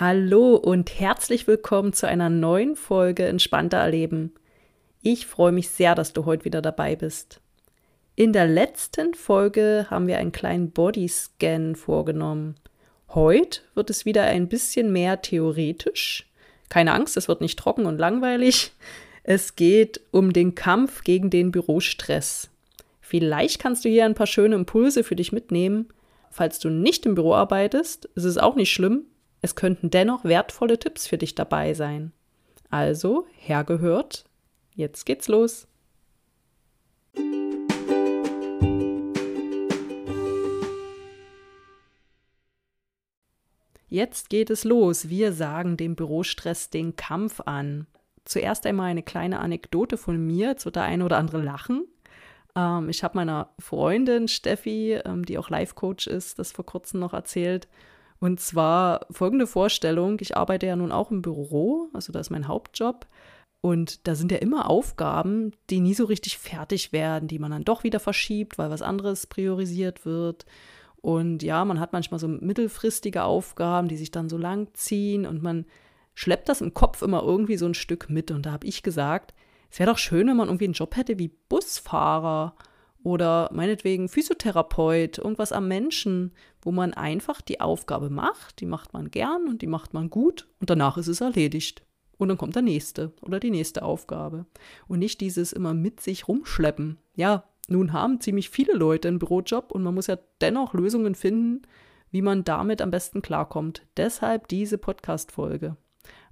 Hallo und herzlich willkommen zu einer neuen Folge Entspannter Erleben. Ich freue mich sehr, dass du heute wieder dabei bist. In der letzten Folge haben wir einen kleinen Bodyscan vorgenommen. Heute wird es wieder ein bisschen mehr theoretisch. Keine Angst, es wird nicht trocken und langweilig. Es geht um den Kampf gegen den Bürostress. Vielleicht kannst du hier ein paar schöne Impulse für dich mitnehmen. Falls du nicht im Büro arbeitest, ist es auch nicht schlimm. Es könnten dennoch wertvolle Tipps für dich dabei sein. Also, hergehört, jetzt geht's los. Jetzt geht es los. Wir sagen dem Bürostress den Kampf an. Zuerst einmal eine kleine Anekdote von mir. Jetzt wird der eine oder andere lachen. Ähm, ich habe meiner Freundin Steffi, ähm, die auch Life-Coach ist, das vor kurzem noch erzählt. Und zwar folgende Vorstellung, ich arbeite ja nun auch im Büro, also das ist mein Hauptjob. Und da sind ja immer Aufgaben, die nie so richtig fertig werden, die man dann doch wieder verschiebt, weil was anderes priorisiert wird. Und ja, man hat manchmal so mittelfristige Aufgaben, die sich dann so lang ziehen und man schleppt das im Kopf immer irgendwie so ein Stück mit. Und da habe ich gesagt, es wäre doch schön, wenn man irgendwie einen Job hätte wie Busfahrer oder meinetwegen Physiotherapeut, irgendwas am Menschen, wo man einfach die Aufgabe macht, die macht man gern und die macht man gut und danach ist es erledigt. Und dann kommt der nächste oder die nächste Aufgabe. Und nicht dieses immer mit sich rumschleppen. Ja, nun haben ziemlich viele Leute einen Bürojob und man muss ja dennoch Lösungen finden, wie man damit am besten klarkommt. Deshalb diese Podcast-Folge.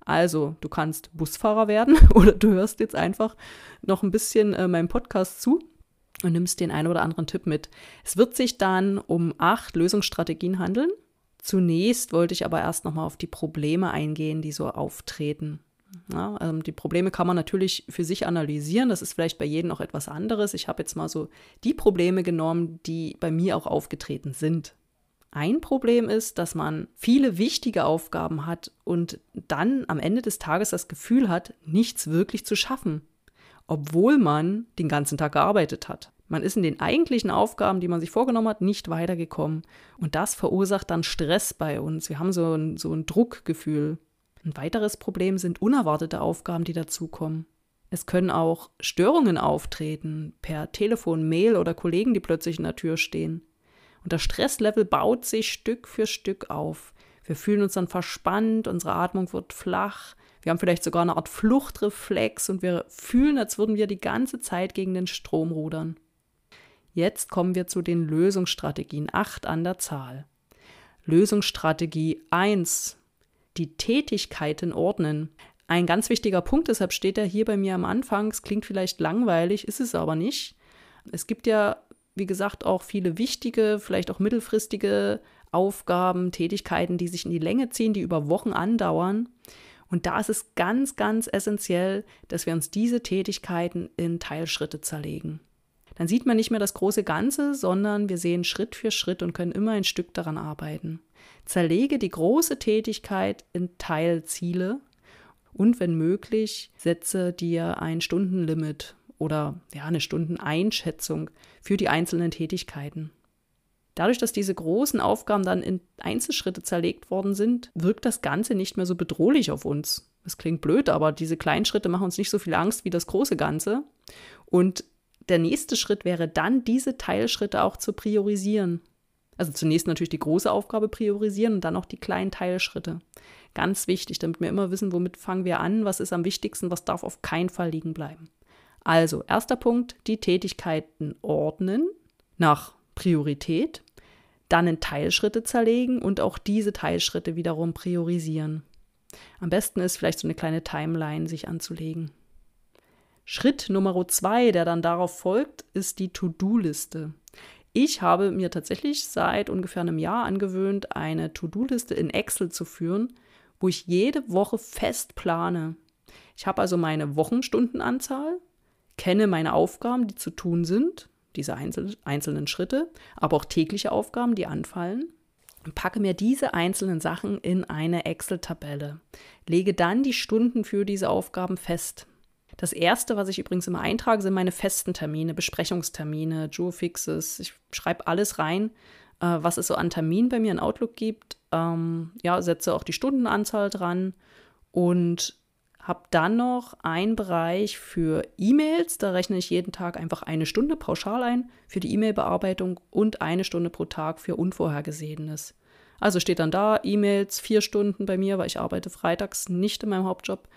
Also, du kannst Busfahrer werden oder du hörst jetzt einfach noch ein bisschen äh, meinem Podcast zu und nimmst den einen oder anderen Tipp mit. Es wird sich dann um acht Lösungsstrategien handeln. Zunächst wollte ich aber erst nochmal auf die Probleme eingehen, die so auftreten. Ja, also die Probleme kann man natürlich für sich analysieren. Das ist vielleicht bei jedem auch etwas anderes. Ich habe jetzt mal so die Probleme genommen, die bei mir auch aufgetreten sind. Ein Problem ist, dass man viele wichtige Aufgaben hat und dann am Ende des Tages das Gefühl hat, nichts wirklich zu schaffen obwohl man den ganzen Tag gearbeitet hat. Man ist in den eigentlichen Aufgaben, die man sich vorgenommen hat, nicht weitergekommen. Und das verursacht dann Stress bei uns. Wir haben so ein, so ein Druckgefühl. Ein weiteres Problem sind unerwartete Aufgaben, die dazukommen. Es können auch Störungen auftreten, per Telefon, Mail oder Kollegen, die plötzlich in der Tür stehen. Und das Stresslevel baut sich Stück für Stück auf. Wir fühlen uns dann verspannt, unsere Atmung wird flach, wir haben vielleicht sogar eine Art Fluchtreflex und wir fühlen, als würden wir die ganze Zeit gegen den Strom rudern. Jetzt kommen wir zu den Lösungsstrategien, acht an der Zahl. Lösungsstrategie 1. Die Tätigkeiten ordnen. Ein ganz wichtiger Punkt, deshalb steht er hier bei mir am Anfang. Es klingt vielleicht langweilig, ist es aber nicht. Es gibt ja, wie gesagt, auch viele wichtige, vielleicht auch mittelfristige Aufgaben, Tätigkeiten, die sich in die Länge ziehen, die über Wochen andauern. Und da ist es ganz, ganz essentiell, dass wir uns diese Tätigkeiten in Teilschritte zerlegen. Dann sieht man nicht mehr das große Ganze, sondern wir sehen Schritt für Schritt und können immer ein Stück daran arbeiten. Zerlege die große Tätigkeit in Teilziele und wenn möglich, setze dir ein Stundenlimit oder ja, eine Stundeneinschätzung für die einzelnen Tätigkeiten. Dadurch, dass diese großen Aufgaben dann in Einzelschritte zerlegt worden sind, wirkt das Ganze nicht mehr so bedrohlich auf uns. Das klingt blöd, aber diese kleinen Schritte machen uns nicht so viel Angst wie das große Ganze. Und der nächste Schritt wäre dann, diese Teilschritte auch zu priorisieren. Also zunächst natürlich die große Aufgabe priorisieren und dann auch die kleinen Teilschritte. Ganz wichtig, damit wir immer wissen, womit fangen wir an, was ist am wichtigsten, was darf auf keinen Fall liegen bleiben. Also, erster Punkt, die Tätigkeiten ordnen nach Priorität, dann in Teilschritte zerlegen und auch diese Teilschritte wiederum priorisieren. Am besten ist vielleicht so eine kleine Timeline sich anzulegen. Schritt Nummer zwei, der dann darauf folgt, ist die To-Do-Liste. Ich habe mir tatsächlich seit ungefähr einem Jahr angewöhnt, eine To-Do-Liste in Excel zu führen, wo ich jede Woche fest plane. Ich habe also meine Wochenstundenanzahl, kenne meine Aufgaben, die zu tun sind, diese einzelnen Schritte, aber auch tägliche Aufgaben, die anfallen und packe mir diese einzelnen Sachen in eine Excel-Tabelle. Lege dann die Stunden für diese Aufgaben fest. Das erste, was ich übrigens immer eintrage, sind meine festen Termine, Besprechungstermine, Joe-Fixes. Ich schreibe alles rein, äh, was es so an Terminen bei mir in Outlook gibt. Ähm, ja, setze auch die Stundenanzahl dran und habe dann noch einen Bereich für E-Mails. Da rechne ich jeden Tag einfach eine Stunde pauschal ein für die E-Mail-Bearbeitung und eine Stunde pro Tag für Unvorhergesehenes. Also steht dann da E-Mails vier Stunden bei mir, weil ich arbeite freitags nicht in meinem Hauptjob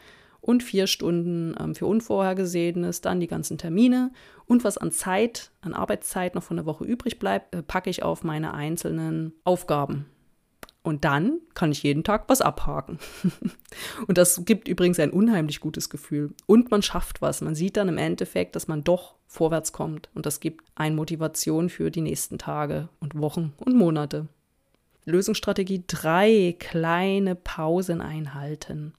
und vier Stunden ähm, für Unvorhergesehenes, dann die ganzen Termine und was an Zeit, an Arbeitszeit noch von der Woche übrig bleibt, äh, packe ich auf meine einzelnen Aufgaben. Und dann kann ich jeden Tag was abhaken. und das gibt übrigens ein unheimlich gutes Gefühl. Und man schafft was. Man sieht dann im Endeffekt, dass man doch vorwärts kommt. Und das gibt eine Motivation für die nächsten Tage und Wochen und Monate. Lösungsstrategie 3. Kleine Pausen einhalten.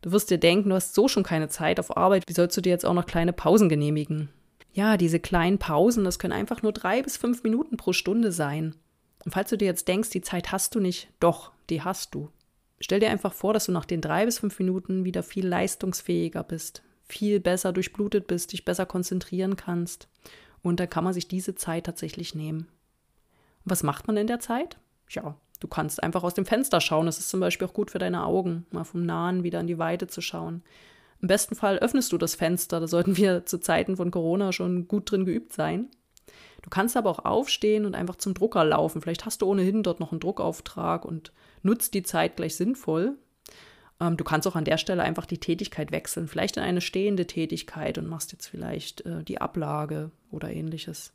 Du wirst dir denken, du hast so schon keine Zeit auf Arbeit. Wie sollst du dir jetzt auch noch kleine Pausen genehmigen? Ja, diese kleinen Pausen, das können einfach nur drei bis fünf Minuten pro Stunde sein. Und falls du dir jetzt denkst, die Zeit hast du nicht, doch, die hast du. Stell dir einfach vor, dass du nach den drei bis fünf Minuten wieder viel leistungsfähiger bist, viel besser durchblutet bist, dich besser konzentrieren kannst. Und dann kann man sich diese Zeit tatsächlich nehmen. Und was macht man in der Zeit? Ja, du kannst einfach aus dem Fenster schauen. Das ist zum Beispiel auch gut für deine Augen, mal vom Nahen wieder in die Weite zu schauen. Im besten Fall öffnest du das Fenster. Da sollten wir zu Zeiten von Corona schon gut drin geübt sein. Du kannst aber auch aufstehen und einfach zum Drucker laufen. Vielleicht hast du ohnehin dort noch einen Druckauftrag und nutzt die Zeit gleich sinnvoll. Ähm, du kannst auch an der Stelle einfach die Tätigkeit wechseln, vielleicht in eine stehende Tätigkeit und machst jetzt vielleicht äh, die Ablage oder ähnliches.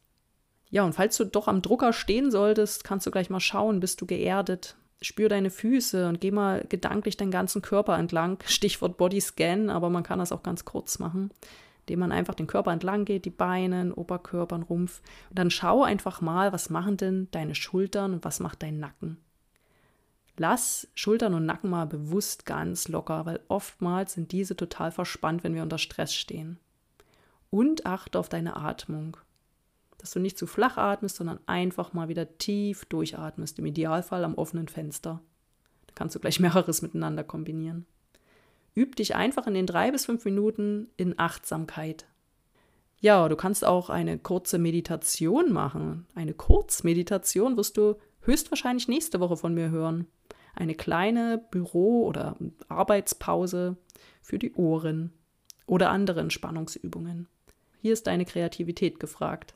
Ja, und falls du doch am Drucker stehen solltest, kannst du gleich mal schauen, bist du geerdet? Spür deine Füße und geh mal gedanklich deinen ganzen Körper entlang. Stichwort Bodyscan, aber man kann das auch ganz kurz machen indem man einfach den Körper entlang geht, die Beine, Oberkörper, Rumpf. Und dann schau einfach mal, was machen denn deine Schultern und was macht dein Nacken. Lass Schultern und Nacken mal bewusst ganz locker, weil oftmals sind diese total verspannt, wenn wir unter Stress stehen. Und achte auf deine Atmung. Dass du nicht zu flach atmest, sondern einfach mal wieder tief durchatmest, im Idealfall am offenen Fenster. Da kannst du gleich mehreres miteinander kombinieren. Üb dich einfach in den drei bis fünf Minuten in Achtsamkeit. Ja, du kannst auch eine kurze Meditation machen. Eine Kurzmeditation wirst du höchstwahrscheinlich nächste Woche von mir hören. Eine kleine Büro- oder Arbeitspause für die Ohren oder andere Entspannungsübungen. Hier ist deine Kreativität gefragt.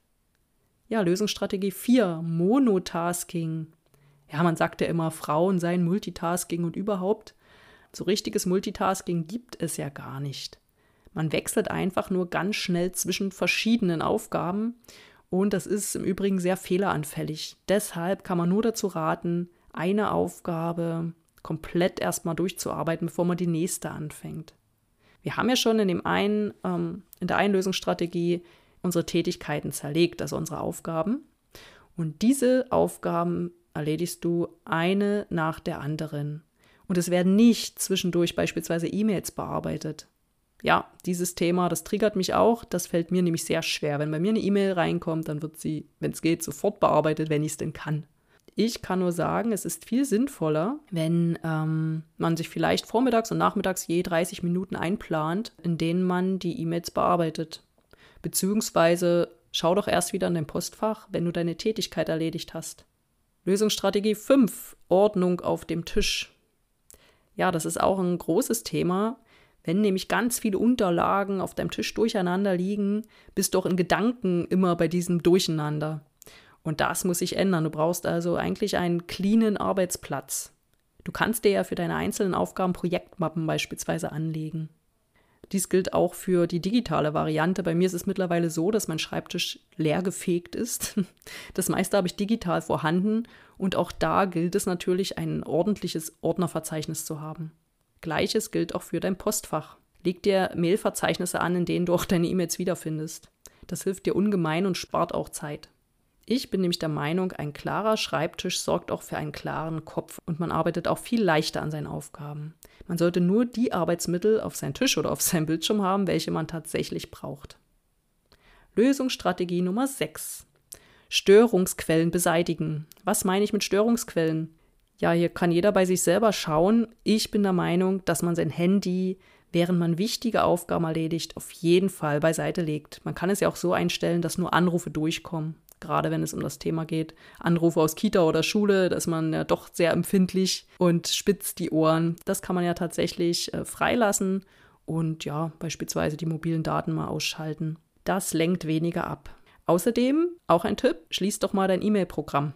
Ja, Lösungsstrategie 4, Monotasking. Ja, man sagt ja immer, Frauen seien Multitasking und überhaupt. So richtiges Multitasking gibt es ja gar nicht. Man wechselt einfach nur ganz schnell zwischen verschiedenen Aufgaben und das ist im Übrigen sehr fehleranfällig. Deshalb kann man nur dazu raten, eine Aufgabe komplett erstmal durchzuarbeiten, bevor man die nächste anfängt. Wir haben ja schon in, dem einen, ähm, in der Einlösungsstrategie unsere Tätigkeiten zerlegt, also unsere Aufgaben. Und diese Aufgaben erledigst du eine nach der anderen. Und es werden nicht zwischendurch beispielsweise E-Mails bearbeitet. Ja, dieses Thema, das triggert mich auch. Das fällt mir nämlich sehr schwer. Wenn bei mir eine E-Mail reinkommt, dann wird sie, wenn es geht, sofort bearbeitet, wenn ich es denn kann. Ich kann nur sagen, es ist viel sinnvoller, wenn ähm, man sich vielleicht vormittags und nachmittags je 30 Minuten einplant, in denen man die E-Mails bearbeitet. Beziehungsweise schau doch erst wieder in dein Postfach, wenn du deine Tätigkeit erledigt hast. Lösungsstrategie 5. Ordnung auf dem Tisch. Ja, das ist auch ein großes Thema. Wenn nämlich ganz viele Unterlagen auf deinem Tisch durcheinander liegen, bist du auch in Gedanken immer bei diesem Durcheinander. Und das muss sich ändern. Du brauchst also eigentlich einen cleanen Arbeitsplatz. Du kannst dir ja für deine einzelnen Aufgaben Projektmappen beispielsweise anlegen. Dies gilt auch für die digitale Variante. Bei mir ist es mittlerweile so, dass mein Schreibtisch leer gefegt ist. Das meiste habe ich digital vorhanden und auch da gilt es natürlich, ein ordentliches Ordnerverzeichnis zu haben. Gleiches gilt auch für dein Postfach. Leg dir Mailverzeichnisse an, in denen du auch deine E-Mails wiederfindest. Das hilft dir ungemein und spart auch Zeit. Ich bin nämlich der Meinung, ein klarer Schreibtisch sorgt auch für einen klaren Kopf und man arbeitet auch viel leichter an seinen Aufgaben. Man sollte nur die Arbeitsmittel auf seinen Tisch oder auf seinem Bildschirm haben, welche man tatsächlich braucht. Lösungsstrategie Nummer 6. Störungsquellen beseitigen. Was meine ich mit Störungsquellen? Ja, hier kann jeder bei sich selber schauen. Ich bin der Meinung, dass man sein Handy, während man wichtige Aufgaben erledigt, auf jeden Fall beiseite legt. Man kann es ja auch so einstellen, dass nur Anrufe durchkommen gerade wenn es um das Thema geht. Anrufe aus Kita oder Schule, da ist man ja doch sehr empfindlich und spitzt die Ohren. Das kann man ja tatsächlich äh, freilassen und ja, beispielsweise die mobilen Daten mal ausschalten. Das lenkt weniger ab. Außerdem, auch ein Tipp, schließ doch mal dein E-Mail-Programm.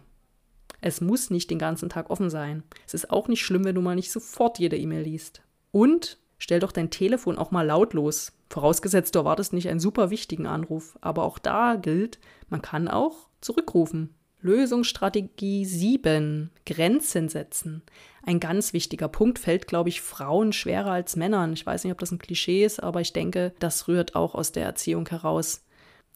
Es muss nicht den ganzen Tag offen sein. Es ist auch nicht schlimm, wenn du mal nicht sofort jede E-Mail liest. Und stell doch dein Telefon auch mal lautlos. Vorausgesetzt, du erwartest nicht einen super wichtigen Anruf. Aber auch da gilt, man kann auch zurückrufen. Lösungsstrategie 7. Grenzen setzen. Ein ganz wichtiger Punkt fällt, glaube ich, Frauen schwerer als Männern. Ich weiß nicht, ob das ein Klischee ist, aber ich denke, das rührt auch aus der Erziehung heraus.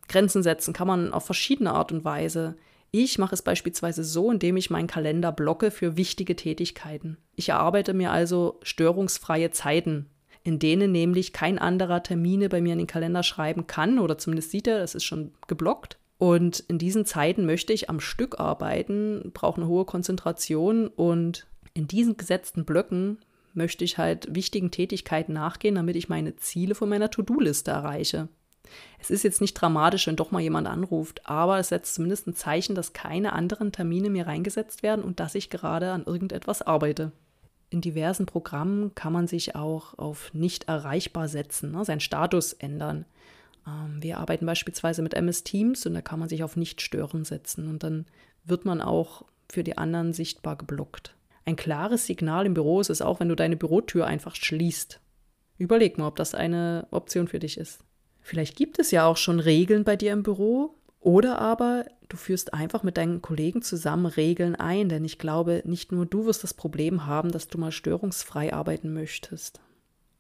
Grenzen setzen kann man auf verschiedene Art und Weise. Ich mache es beispielsweise so, indem ich meinen Kalender blocke für wichtige Tätigkeiten. Ich erarbeite mir also störungsfreie Zeiten in denen nämlich kein anderer Termine bei mir in den Kalender schreiben kann oder zumindest sieht er, das ist schon geblockt. Und in diesen Zeiten möchte ich am Stück arbeiten, brauche eine hohe Konzentration und in diesen gesetzten Blöcken möchte ich halt wichtigen Tätigkeiten nachgehen, damit ich meine Ziele von meiner To-Do-Liste erreiche. Es ist jetzt nicht dramatisch, wenn doch mal jemand anruft, aber es setzt zumindest ein Zeichen, dass keine anderen Termine mir reingesetzt werden und dass ich gerade an irgendetwas arbeite in diversen Programmen kann man sich auch auf nicht erreichbar setzen, ne, seinen Status ändern. Ähm, wir arbeiten beispielsweise mit MS Teams und da kann man sich auf nicht stören setzen und dann wird man auch für die anderen sichtbar geblockt. Ein klares Signal im Büro ist es auch, wenn du deine Bürotür einfach schließt. Überleg mal, ob das eine Option für dich ist. Vielleicht gibt es ja auch schon Regeln bei dir im Büro, oder aber du führst einfach mit deinen Kollegen zusammen Regeln ein, denn ich glaube, nicht nur du wirst das Problem haben, dass du mal störungsfrei arbeiten möchtest.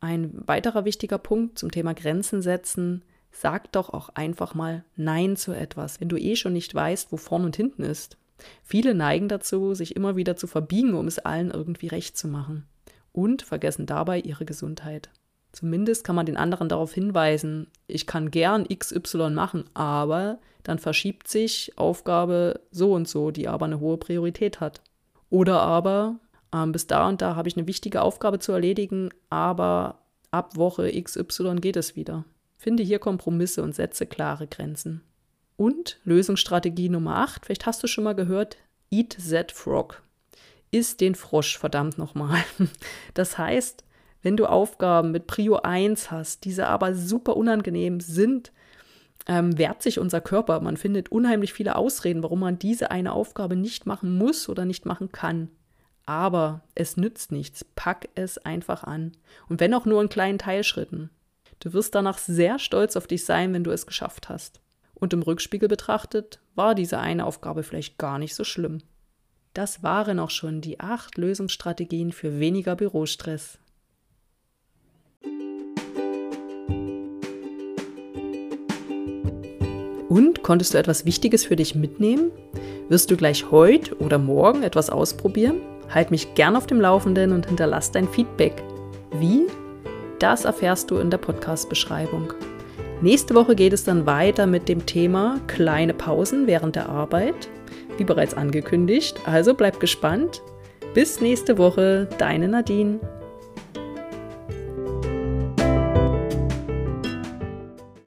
Ein weiterer wichtiger Punkt zum Thema Grenzen setzen, sag doch auch einfach mal Nein zu etwas, wenn du eh schon nicht weißt, wo vorn und hinten ist. Viele neigen dazu, sich immer wieder zu verbiegen, um es allen irgendwie recht zu machen. Und vergessen dabei ihre Gesundheit. Zumindest kann man den anderen darauf hinweisen, ich kann gern XY machen, aber dann verschiebt sich Aufgabe so und so, die aber eine hohe Priorität hat. Oder aber, ähm, bis da und da habe ich eine wichtige Aufgabe zu erledigen, aber ab Woche XY geht es wieder. Finde hier Kompromisse und setze klare Grenzen. Und Lösungsstrategie Nummer 8, vielleicht hast du schon mal gehört, Eat that Frog. Iss den Frosch, verdammt nochmal. Das heißt, wenn du Aufgaben mit Prio 1 hast, diese aber super unangenehm sind, ähm, wehrt sich unser Körper. Man findet unheimlich viele Ausreden, warum man diese eine Aufgabe nicht machen muss oder nicht machen kann. Aber es nützt nichts. Pack es einfach an. Und wenn auch nur in kleinen Teilschritten. Du wirst danach sehr stolz auf dich sein, wenn du es geschafft hast. Und im Rückspiegel betrachtet war diese eine Aufgabe vielleicht gar nicht so schlimm. Das waren auch schon die acht Lösungsstrategien für weniger Bürostress. Und konntest du etwas Wichtiges für dich mitnehmen? Wirst du gleich heute oder morgen etwas ausprobieren? Halt mich gern auf dem Laufenden und hinterlass dein Feedback. Wie? Das erfährst du in der Podcast-Beschreibung. Nächste Woche geht es dann weiter mit dem Thema kleine Pausen während der Arbeit, wie bereits angekündigt. Also bleib gespannt. Bis nächste Woche, deine Nadine.